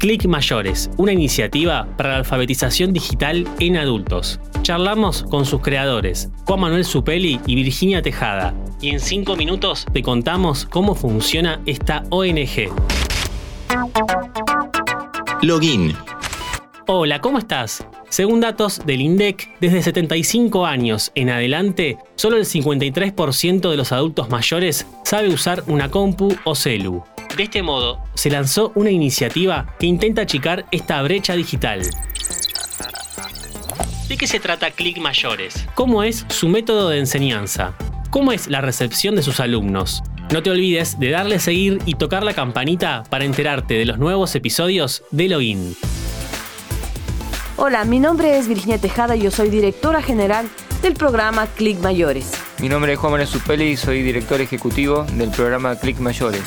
Click Mayores, una iniciativa para la alfabetización digital en adultos. Charlamos con sus creadores, Juan Manuel Supeli y Virginia Tejada, y en cinco minutos te contamos cómo funciona esta ONG. Login. Hola, ¿cómo estás? Según datos del INDEC, desde 75 años en adelante, solo el 53% de los adultos mayores sabe usar una compu o celu. De este modo, se lanzó una iniciativa que intenta achicar esta brecha digital. ¿De qué se trata Click Mayores? ¿Cómo es su método de enseñanza? ¿Cómo es la recepción de sus alumnos? No te olvides de darle seguir y tocar la campanita para enterarte de los nuevos episodios de Login. Hola, mi nombre es Virginia Tejada y yo soy directora general del programa Click Mayores. Mi nombre es Juan Manuel Supeli y soy director ejecutivo del programa Click Mayores.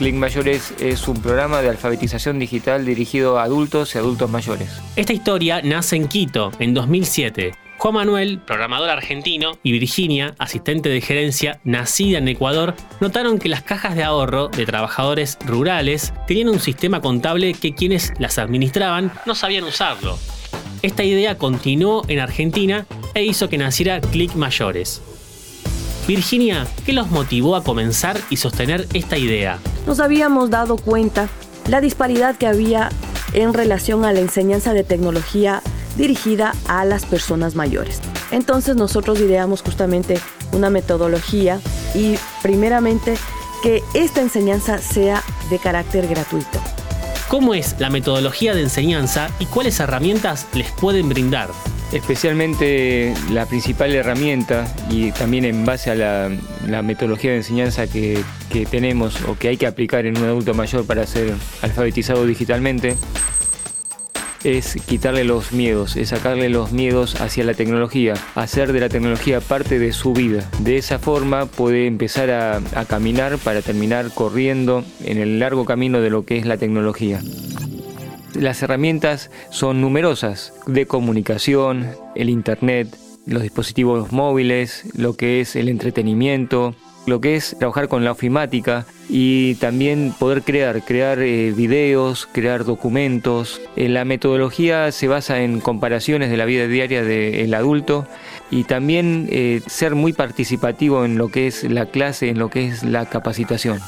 Click Mayores es un programa de alfabetización digital dirigido a adultos y adultos mayores. Esta historia nace en Quito en 2007. Juan Manuel, programador argentino, y Virginia, asistente de gerencia nacida en Ecuador, notaron que las cajas de ahorro de trabajadores rurales tenían un sistema contable que quienes las administraban no sabían usarlo. Esta idea continuó en Argentina e hizo que naciera Click Mayores. Virginia, ¿qué los motivó a comenzar y sostener esta idea? Nos habíamos dado cuenta la disparidad que había en relación a la enseñanza de tecnología dirigida a las personas mayores. Entonces nosotros ideamos justamente una metodología y primeramente que esta enseñanza sea de carácter gratuito. ¿Cómo es la metodología de enseñanza y cuáles herramientas les pueden brindar? Especialmente la principal herramienta y también en base a la, metodología de enseñanza que, que tenemos o que hay que aplicar en un adulto mayor para ser alfabetizado digitalmente, es quitarle los miedos, es sacarle los miedos hacia la tecnología, hacer de la tecnología parte de su vida. De esa forma puede empezar a, a caminar para terminar corriendo en el largo camino de lo que es la tecnología. Las herramientas son numerosas, de comunicación, el Internet, los dispositivos móviles, lo que es el entretenimiento, lo que es trabajar con la ofimática y también poder crear, crear eh, videos, crear documentos. Eh, la metodología se basa en comparaciones de la vida diaria del adulto y también eh, ser muy participativo en lo que es la clase, en lo que es la capacitación.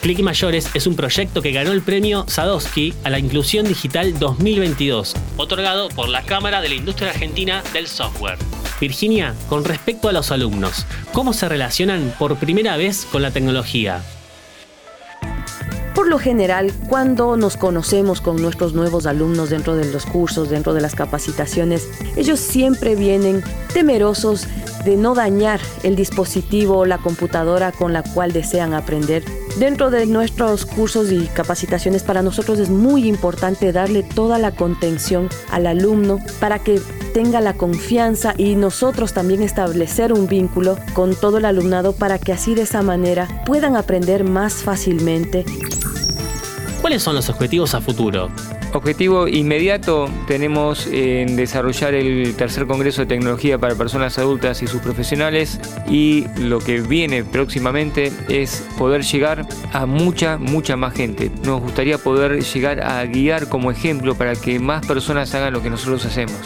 Click Mayores es un proyecto que ganó el premio Sadowski a la Inclusión Digital 2022, otorgado por la Cámara de la Industria Argentina del Software. Virginia, con respecto a los alumnos, ¿cómo se relacionan por primera vez con la tecnología? Por lo general, cuando nos conocemos con nuestros nuevos alumnos dentro de los cursos, dentro de las capacitaciones, ellos siempre vienen temerosos de no dañar el dispositivo o la computadora con la cual desean aprender. Dentro de nuestros cursos y capacitaciones para nosotros es muy importante darle toda la contención al alumno para que tenga la confianza y nosotros también establecer un vínculo con todo el alumnado para que así de esa manera puedan aprender más fácilmente. ¿Cuáles son los objetivos a futuro? Objetivo inmediato tenemos en desarrollar el tercer Congreso de Tecnología para Personas Adultas y sus profesionales y lo que viene próximamente es poder llegar a mucha, mucha más gente. Nos gustaría poder llegar a guiar como ejemplo para que más personas hagan lo que nosotros hacemos.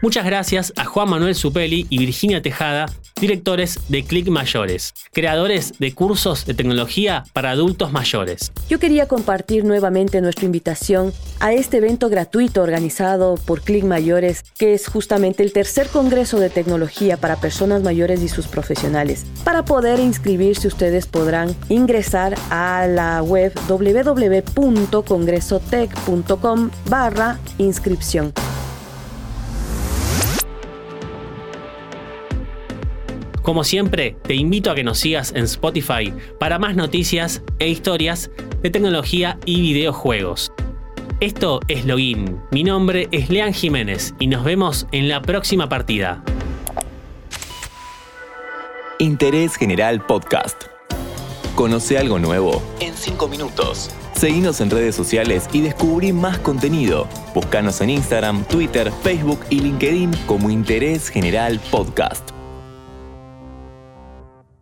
Muchas gracias a Juan Manuel Supeli y Virginia Tejada, directores de Click Mayores, creadores de cursos de tecnología para adultos mayores. Yo quería compartir nuevamente nuestra invitación a este evento gratuito organizado por Click Mayores, que es justamente el tercer Congreso de Tecnología para Personas Mayores y sus profesionales. Para poder inscribirse ustedes podrán ingresar a la web www.congresotech.com barra inscripción. Como siempre, te invito a que nos sigas en Spotify para más noticias e historias de tecnología y videojuegos. Esto es Login. Mi nombre es Lean Jiménez y nos vemos en la próxima partida. Interés General Podcast. Conoce algo nuevo en 5 minutos. Seguinos en redes sociales y descubrí más contenido. Búscanos en Instagram, Twitter, Facebook y LinkedIn como Interés General Podcast.